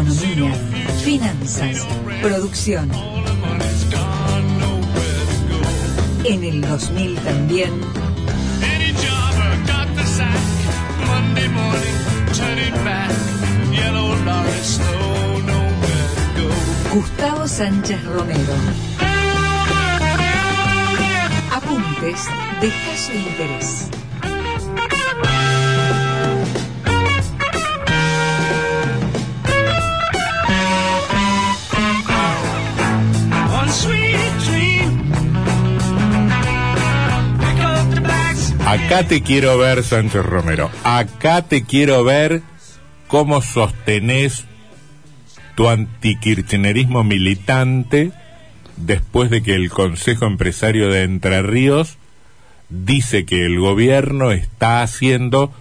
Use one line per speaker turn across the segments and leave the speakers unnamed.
economía, finanzas, producción. En el 2000 también. Gustavo Sánchez Romero. Apuntes de caso interés.
Acá te quiero ver, Sánchez Romero. Acá te quiero ver cómo sostenés tu antikirchnerismo militante después de que el Consejo Empresario de Entre Ríos dice que el gobierno está haciendo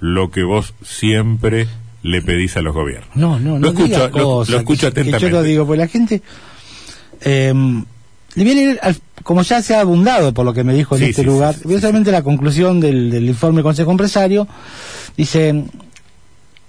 lo que vos siempre le pedís a los gobiernos.
No, no, no.
Lo escucho, lo-
cosas
lo escucho
que-. Yo lo digo, pues la gente. eh, ir al- como ya se ha abundado por lo que me dijo en
Sí,
este
sí,
lugar,
sí,
precisamente la conclusión del, del informe del Consejo Empresario dice.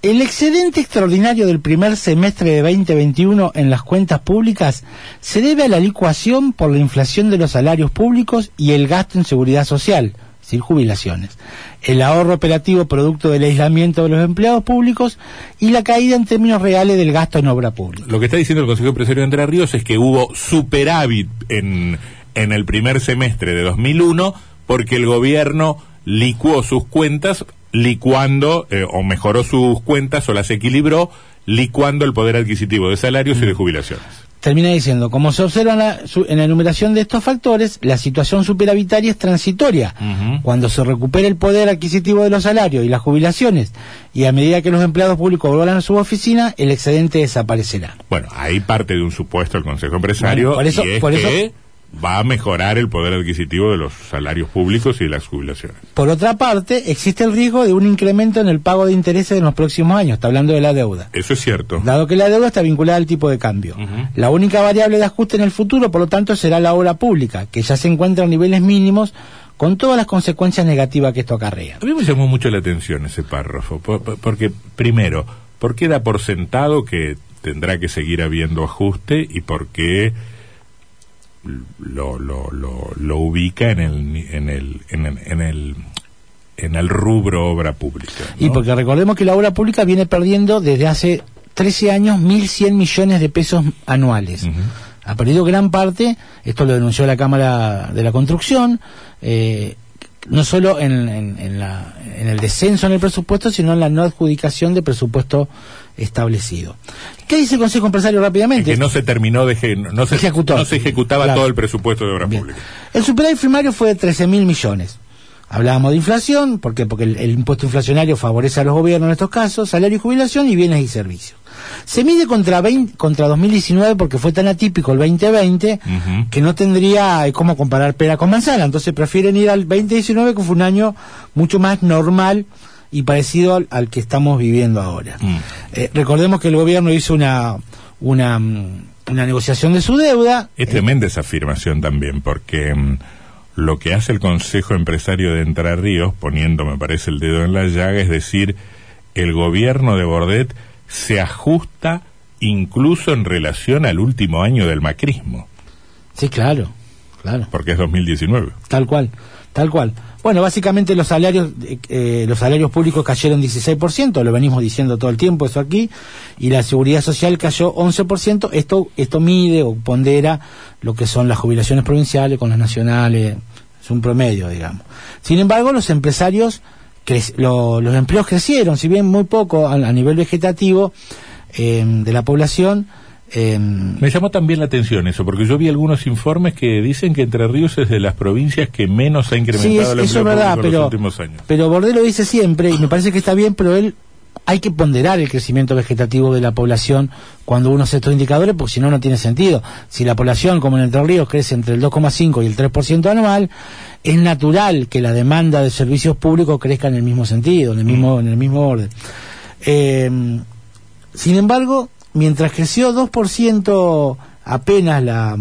El excedente extraordinario del primer semestre de 2021 en las cuentas públicas se debe a la licuación por la inflación de los salarios públicos y el gasto en seguridad social, decir, jubilaciones, el ahorro operativo producto del aislamiento de los empleados públicos y la caída en términos reales del gasto en obra pública.
Lo que está diciendo el Consejo Empresario de Entre Ríos es que hubo superávit en, en el primer semestre de 2001 porque el gobierno licuó sus cuentas, licuando eh, o mejoró sus cuentas o las equilibró, licuando el poder adquisitivo de salarios y de jubilaciones.
Termina diciendo, como se observa en la, su- en la enumeración de estos factores, la situación superavitaria es transitoria. Cuando se recupere el poder adquisitivo de los salarios y las jubilaciones, y a medida que los empleados públicos vuelvan a su oficina, el excedente desaparecerá.
Bueno, ahí parte de un supuesto el Consejo Empresario
Bueno, por eso-
y es
por eso-
va a mejorar el poder adquisitivo de los salarios públicos y de las jubilaciones.
Por otra parte, existe el riesgo de un incremento en el pago de intereses en los próximos años, está hablando de la deuda.
Eso es cierto.
Dado que la deuda está vinculada al tipo de cambio. La única variable de ajuste en el futuro, por lo tanto, será la obra pública, que ya se encuentra a niveles mínimos, con todas las consecuencias negativas que esto acarrea.
A mí me llamó mucho la atención ese párrafo, po- po- porque primero, ¿por qué da por sentado que tendrá que seguir habiendo ajuste y por qué lo, lo, lo, lo ubica en el, en el, en el, en el, en el rubro obra pública? ¿no?
Y porque recordemos que la obra pública viene perdiendo desde hace 13 años 1.100 millones de pesos anuales. Ha perdido gran parte, esto lo denunció la Cámara de la Construcción, eh, no solo en, en- en la- en el descenso en el presupuesto, sino en la no adjudicación de presupuesto establecido. ¿Qué dice el Consejo Empresario rápidamente?
que no se terminó de eje- no se,
Ejecutó.
no se ejecutaba
Claro.
todo el presupuesto de obra
Bien.
pública.
El superávit primario fue de 13 mil millones. Hablábamos de inflación, ¿por qué? Porque el, el impuesto inflacionario favorece a los gobiernos en estos casos, salario y jubilación y bienes y servicios. Se mide contra, 20 contra 2019 porque fue tan atípico el 2020
Ujú.
que no tendría eh, cómo comparar pera con manzana. Entonces prefieren ir al 2019 que fue un año mucho más normal y parecido al, al que estamos viviendo ahora.
Mm.
Eh, recordemos que el gobierno hizo una, una, mm, una negociación de su deuda.
Es tremenda esa afirmación también, porque mm, lo que hace el Consejo Empresario de Entre Ríos, poniendo, me parece, el dedo en la llaga, es decir, el gobierno de Bordet se ajusta incluso en relación al último año del macrismo,
Sí, claro, claro.
porque es 2019.
Tal cual, tal cual. Bueno, básicamente los salarios, eh, los salarios públicos cayeron 16%, lo venimos diciendo todo el tiempo eso aquí, y la seguridad social cayó 11%. Esto, esto mide o pondera lo que son las jubilaciones provinciales con las nacionales, es un promedio, digamos. Sin embargo, los empresarios, los empleos crecieron, si bien muy poco a, a nivel vegetativo eh, de la población. Eh,
Me llamó también la atención eso, porque yo vi algunos informes que dicen que Entre Ríos es de las provincias que menos ha
Sí,
incrementado
es-
el
eso
empleo
es verdad,
en los últimos años.
pero Bordet lo dice siempre, y me parece que está bien, pero él hay que ponderar el crecimiento vegetativo de la población cuando uno hace estos indicadores, porque si no, no tiene sentido. Si la población, como en Entre Ríos, crece entre el 2,5 y el 3% anual, es natural que la demanda de servicios públicos crezca en el mismo sentido, en el mismo, en el mismo orden. Eh, sin embargo, mientras creció 2% apenas la,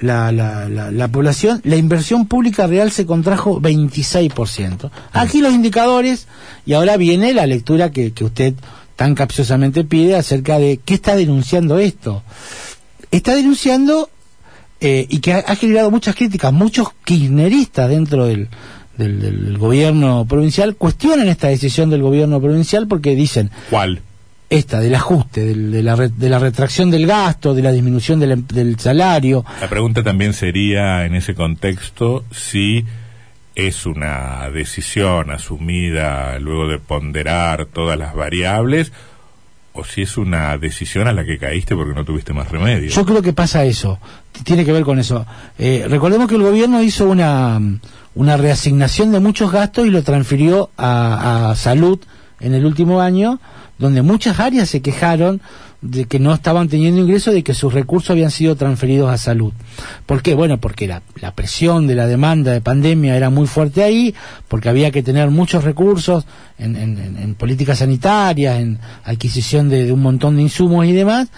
la, la, la, la población, la inversión pública real se contrajo 26%. Aquí los indicadores, y ahora viene la lectura que, que usted tan capciosamente pide acerca de qué está denunciando esto. Está denunciando eh, y que ha, ha generado muchas críticas, muchos kirchneristas dentro del, del, del gobierno provincial cuestionan esta decisión del gobierno provincial porque dicen,
¿Cuál?
Esta, del ajuste, del- de, la re- de la retracción del gasto, de la disminución del, em- del salario,
La pregunta también sería en ese contexto si es una decisión asumida luego de ponderar todas las variables o si es una decisión a la que caíste porque no tuviste más remedio.
Yo creo que pasa eso, tiene que ver con eso. Eh, recordemos que el gobierno hizo una, una reasignación de muchos gastos y lo transfirió a, a salud en el último año, donde muchas áreas se quejaron de que no estaban teniendo ingresos, de que sus recursos habían sido transferidos a salud. ¿Por qué? Bueno, porque la, la presión de la demanda de pandemia era muy fuerte ahí, porque había que tener muchos recursos en, en- en- políticas sanitarias, en adquisición de, de un montón de insumos y demás,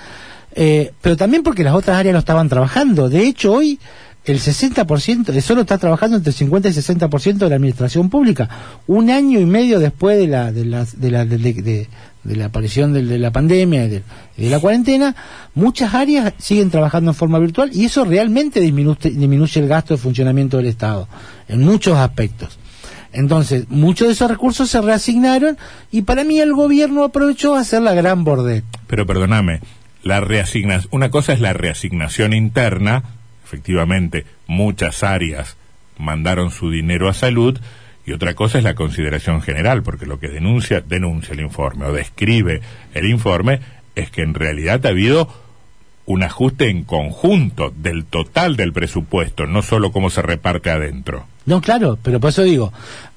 eh, pero también porque las otras áreas no estaban trabajando. De hecho, hoy el 60% de solo está trabajando entre 50 y 60% de la administración pública. Un año y medio después de la, de la, de la, de, de- de la aparición del- de, la pandemia y de, de la cuarentena, muchas áreas siguen trabajando en forma virtual y eso realmente disminuye, el gasto de funcionamiento del Estado en muchos aspectos. Entonces, muchos de esos recursos se reasignaron y para mí el gobierno aprovechó a hacer la gran bordet.
Pero perdóname, la reasignación, una cosa es la reasignación interna, efectivamente, muchas áreas mandaron su dinero a salud, y otra cosa es la consideración general, porque lo que denuncia, denuncia el informe o describe el informe es que en realidad ha habido un ajuste en conjunto del total del presupuesto, no solo cómo se reparte adentro.
No, claro, pero por eso digo,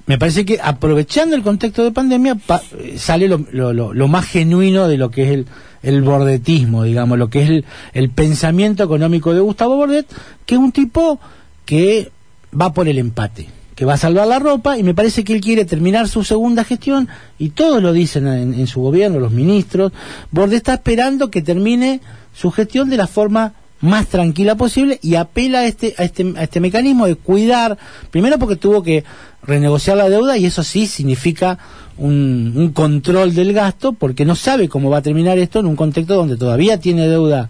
me parece que aprovechando el contexto de pandemia pa- sale lo, lo- lo- lo más genuino de lo que es el, el bordetismo, digamos, lo que es el, el pensamiento económico de Gustavo Bordet, que es un tipo que va por el empate, que va a salvar la ropa y me parece que él quiere terminar su segunda gestión y todos lo dicen en, su gobierno, los ministros, Bordet está esperando que termine su gestión de la forma más tranquila posible y apela a este, a este, a este mecanismo de cuidar, primero porque tuvo que renegociar la deuda y eso sí significa un, un control del gasto porque no sabe cómo va a terminar esto en un contexto donde todavía tiene deuda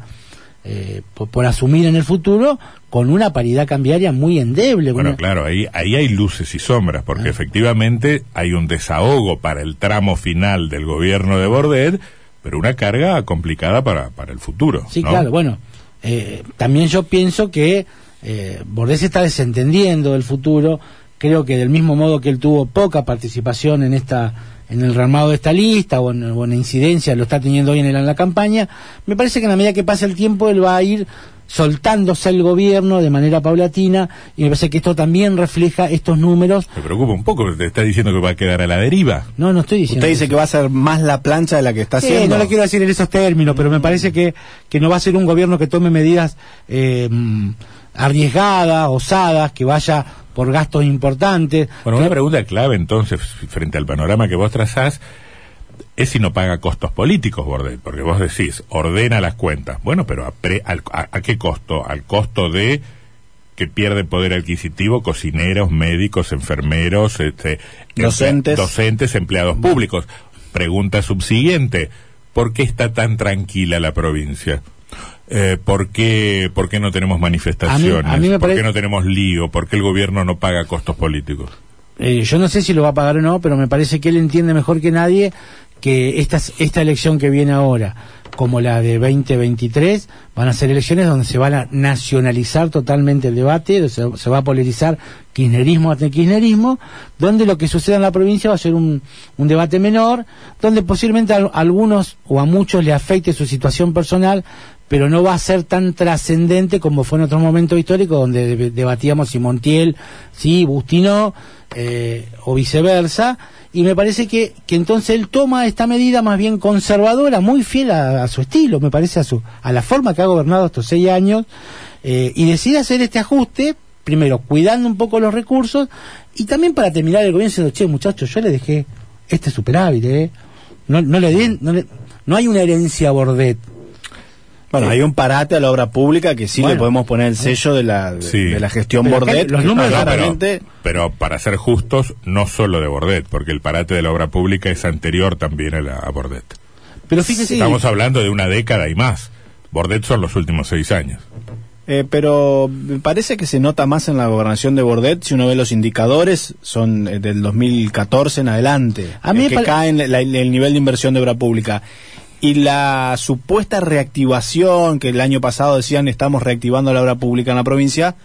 eh, por, por asumir en el futuro con una paridad cambiaria muy endeble.
Bueno,
una-
claro, ahí, ahí hay luces y sombras,
Ah.
porque efectivamente hay un desahogo para el tramo final del gobierno de Bordet, pero una carga complicada para, para el futuro.
Sí,
¿no?
claro, bueno, eh, también yo pienso que eh, Bordet se está desentendiendo del futuro, creo que del mismo modo que él tuvo poca participación en esta en el rearmado de esta lista o en, o en la incidencia, lo está teniendo hoy en, el- en la campaña, me parece que en la medida que pase el tiempo él va a ir soltándose el gobierno de manera paulatina y me parece que esto también refleja estos números.
Me preocupa un poco, te está diciendo que va a quedar a la deriva.
No, no estoy diciendo.
Usted dice
eso.
que va a ser más la plancha de la que está
Sí,
haciendo.
no lo quiero decir en esos términos, pero me parece que, que no va a ser un gobierno que tome medidas eh, mm, arriesgadas, osadas, que vaya por gastos importantes.
Bueno, una pregunta clave entonces, frente al panorama que vos trazás, es si no paga costos políticos Bordet, porque vos decís, ordena las cuentas. Bueno, pero ¿a, pre- al- a- a qué costo? Al costo de que pierde poder adquisitivo cocineros, médicos, enfermeros, este,
Docentes.
docentes, empleados públicos. Pregunta subsiguiente, ¿por qué está tan tranquila la provincia? Eh, ¿por, qué, ¿Por qué no tenemos manifestaciones?
a mí me
¿Por qué no tenemos lío? ¿Por qué el gobierno no paga costos políticos?
eh, yo no sé si lo va a pagar o no, pero me parece que él entiende mejor que nadie que estas, esta elección que viene ahora, como la de 2023, van a ser elecciones donde se van a nacionalizar totalmente el debate, se, se va a polarizar kirchnerismo ante kirchnerismo, donde lo que suceda en la provincia va a ser un, un debate menor, donde posiblemente a, a algunos o a muchos le afecte su situación personal, pero no va a ser tan trascendente como fue en otros momentos históricos donde deb- debatíamos si Montiel, sí, Bustino, eh, o viceversa, y me parece que, que entonces él toma esta medida más bien conservadora, muy fiel a, a su estilo, me parece a su a la forma que ha gobernado estos seis años, eh, y decide hacer este ajuste, primero cuidando un poco los recursos, y también para terminar el gobierno diciendo, che muchachos, yo le dejé este superávit, eh. no, no le den, no, le- no hay una herencia a Bordet,
Bueno, hay un parate a la obra pública que sí
Bueno.
le podemos poner el sello de la, de,
Sí.
de la gestión
Pero
Bordet.
los
que
números-
No,
claramente
pero, para ser justos, no solo de Bordet, porque el parate de la obra pública es anterior también a, la, a Bordet.
Pero fíjese,
Estamos hablando de una década y más. Bordet son los últimos seis años.
Eh, pero me parece que se nota más en la gobernación de Bordet. Si uno ve los indicadores, son eh, del 2014 en adelante.
A mí
eh,
me
que cae en la- el nivel de inversión de obra pública. Y la supuesta reactivación que el año pasado decían estamos reactivando la obra pública en la provincia,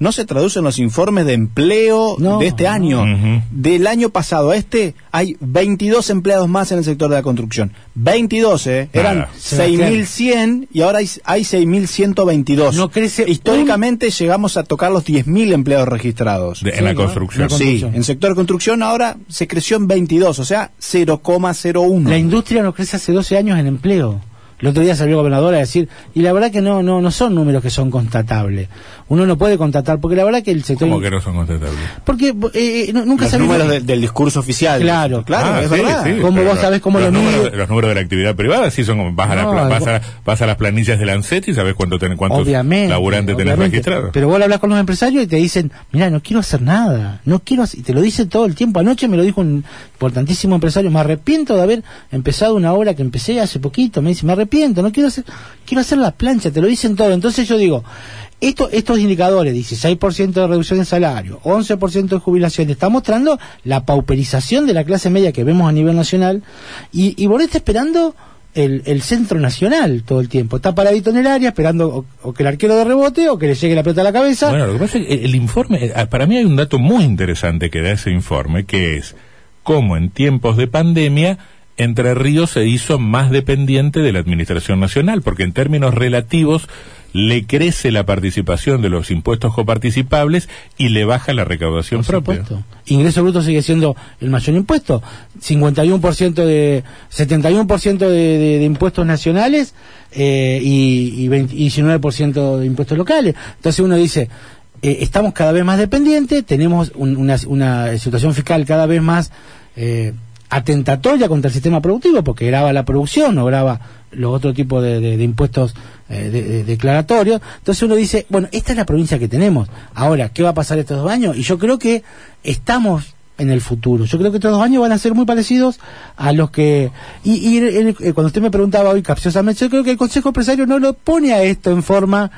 no se traduce en los informes de empleo
No,
de este
no.
año. Del año pasado a este hay 22 empleados más en el sector de la construcción. 22, ¿eh? Eran
Nada.
Sebastián.
6.100 y ahora hay, hay 6.122.
No crece
Históricamente llegamos a tocar los 10.000 empleados registrados.
De- en la
¿no?
construcción.
La
Sí,
construcción.
en sector de construcción ahora se creció en 22, o sea, 0,01.
La industria no crece hace 12 años en empleo. El otro día salió el gobernador a decir, y la verdad que no, no, no son números que son constatables. Uno no puede constatar, porque la verdad que el sector...
¿Cómo que no son constatables?
Porque eh, no- nunca
los
sabemos-
números de- del discurso oficial.
Claro.
claro,
Ah,
es
sí,
verdad.
sí,
¿Cómo vos sabés cómo
los
lo
números? Los números de la actividad privada sí son como vas a, la
No,
pla- vas
vos-
a, vas a las planillas del ANSET y sabes cuánto ten- cuántos
Obviamente.
laburantes tenés
obviamente.
registrados.
Pero vos le hablas con los empresarios y te dicen, mira, no quiero hacer nada, no quiero hacer, y te lo dicen todo el tiempo. Anoche me lo dijo un importantísimo empresario, me arrepiento de haber empezado una obra que empecé hace poquito, me dice, me arrepiento, no quiero hacer, quiero hacer la plancha, te lo dicen todo. Entonces yo digo, esto, estos indicadores, 16% de reducción de salario, 11% de jubilación, está mostrando la pauperización de la clase media que vemos a nivel nacional y, y Boré está esperando el, el centro nacional todo el tiempo. Está paradito en el área esperando o, que el arquero de rebote o que le llegue la pelota a la cabeza.
Bueno, lo que pasa es que el, informe, eh, para mí hay un dato muy interesante que da ese informe, que es cómo en tiempos de pandemia Entre Ríos se hizo más dependiente de la Administración Nacional, porque en términos relativos le crece la participación de los impuestos coparticipables y le baja la recaudación
Por
propia.
supuesto. Ingreso bruto sigue siendo el mayor impuesto. 51% de 71% de, de, de impuestos nacionales eh, y, y 20 y 19% de impuestos locales. Entonces uno dice, eh, estamos cada vez más dependientes, tenemos un- una, una situación fiscal cada vez más eh, atentatoria contra el sistema productivo porque graba la producción o graba los otros tipos de, de- impuestos eh, de- declaratorios. Entonces uno dice, bueno, esta es la provincia que tenemos. Ahora, ¿qué va a pasar estos dos años? Y yo creo que estamos en el futuro. Yo creo que estos dos años van a ser muy parecidos a los que... Y, y el- eh, cuando usted me preguntaba hoy capciosamente, yo creo que el Consejo Empresario no lo pone a esto en forma...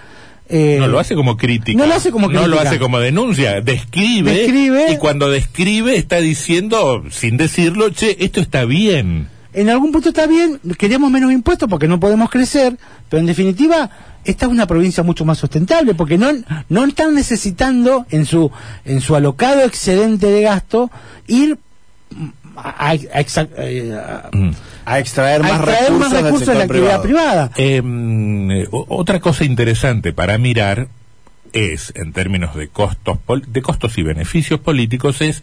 eh,
No lo hace como crítica.
No lo hace como
No lo
crítica.
hace como denuncia. Describe.
Describe.
Y cuando describe está diciendo, sin decirlo, che, esto está bien.
en algún punto está bien, queremos menos impuestos porque no podemos crecer, pero en definitiva esta es una provincia mucho más sustentable porque no, no están necesitando en su en su alocado excedente de gasto ir a, a- a exa- a-
Mm.
A extraer
a
más
extraer
recursos,
más recursos de la actividad
privado.
privada.
Eh, mm, eh, otra cosa interesante para mirar es, en términos de costos, de costos y beneficios políticos, es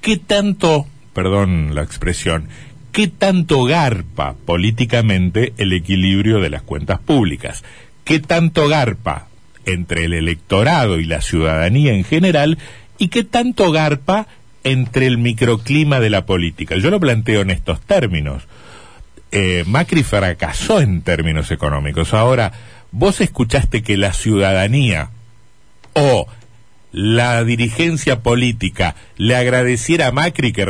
qué tanto, perdón la expresión, qué tanto garpa políticamente el equilibrio de las cuentas públicas, qué tanto garpa entre el electorado y la ciudadanía en general y qué tanto garpa entre el microclima de la política. Yo lo planteo en estos términos eh, Macri fracasó en términos económicos. Ahora, vos escuchaste que la ciudadanía o la dirigencia política le agradeciera a Macri que,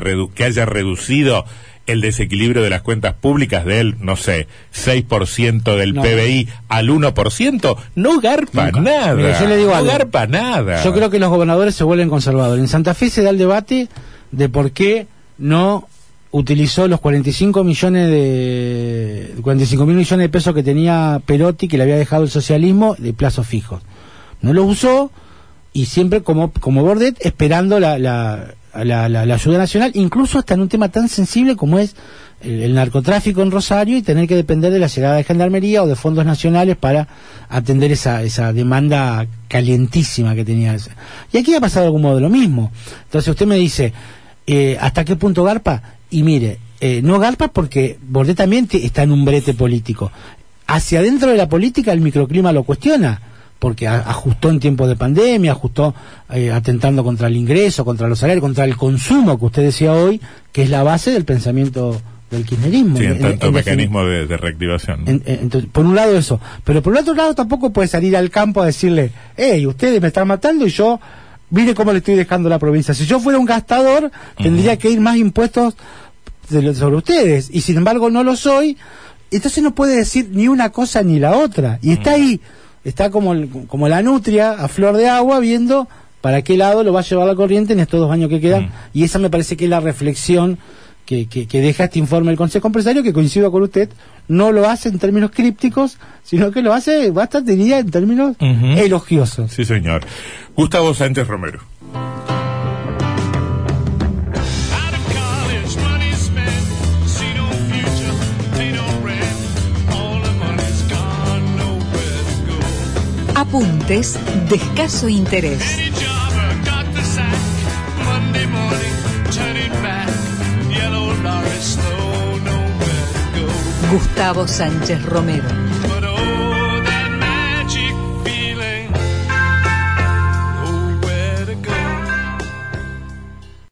haya reducido el desequilibrio de las cuentas públicas de él, no sé, 6% del
No.
PBI al 1%, no garpa
Nunca.
nada.
Yo le digo
no
algo.
garpa nada.
Yo creo que los gobernadores se vuelven conservadores. En Santa Fe se da el debate de por qué no utilizó los 45 millones de 45 mil millones de pesos que tenía Perotti que le había dejado el socialismo de plazos fijos. No los usó y siempre como como Bordet esperando la, la, la, la- la ayuda nacional, incluso hasta en un tema tan sensible como es el, narcotráfico en Rosario y tener que depender de la llegada de gendarmería o de fondos nacionales para atender esa, esa demanda calientísima que tenía. Y aquí ha pasado algún modo lo mismo. Entonces usted me dice, eh, ¿hasta qué punto Garpa? Y mire, eh, no Garpa porque Bordet también está en un brete político. Hacia adentro de la política el microclima lo cuestiona porque ajustó en tiempos de pandemia, ajustó eh, atentando contra el ingreso, contra los salarios, contra el consumo que usted decía hoy, que es la base del pensamiento del kirchnerismo.
Sí, en
En-
tanto
en-
mecanismo de, de reactivación.
en- en- entonces, por un lado eso, pero por el otro lado tampoco puede salir al campo a decirle, hey, ustedes me están matando y yo, mire cómo le estoy dejando la provincia. Si yo fuera un gastador, tendría que ir más impuestos de lo- sobre ustedes y sin embargo no lo soy, entonces no puede decir ni una cosa ni la otra. Y está ahí, está como, el- como la nutria a flor de agua viendo para qué lado lo va a llevar la corriente en estos dos años que quedan.
Mm.
Y esa me parece que es la reflexión que, que, que deja este informe del Consejo Empresario, que coincido con usted, no lo hace en términos crípticos, sino que lo hace bastante, diría, en términos elogiosos.
Sí, señor. Gustavo Sánchez Romero.
Nowhere to go.
Gustavo Sánchez Romero.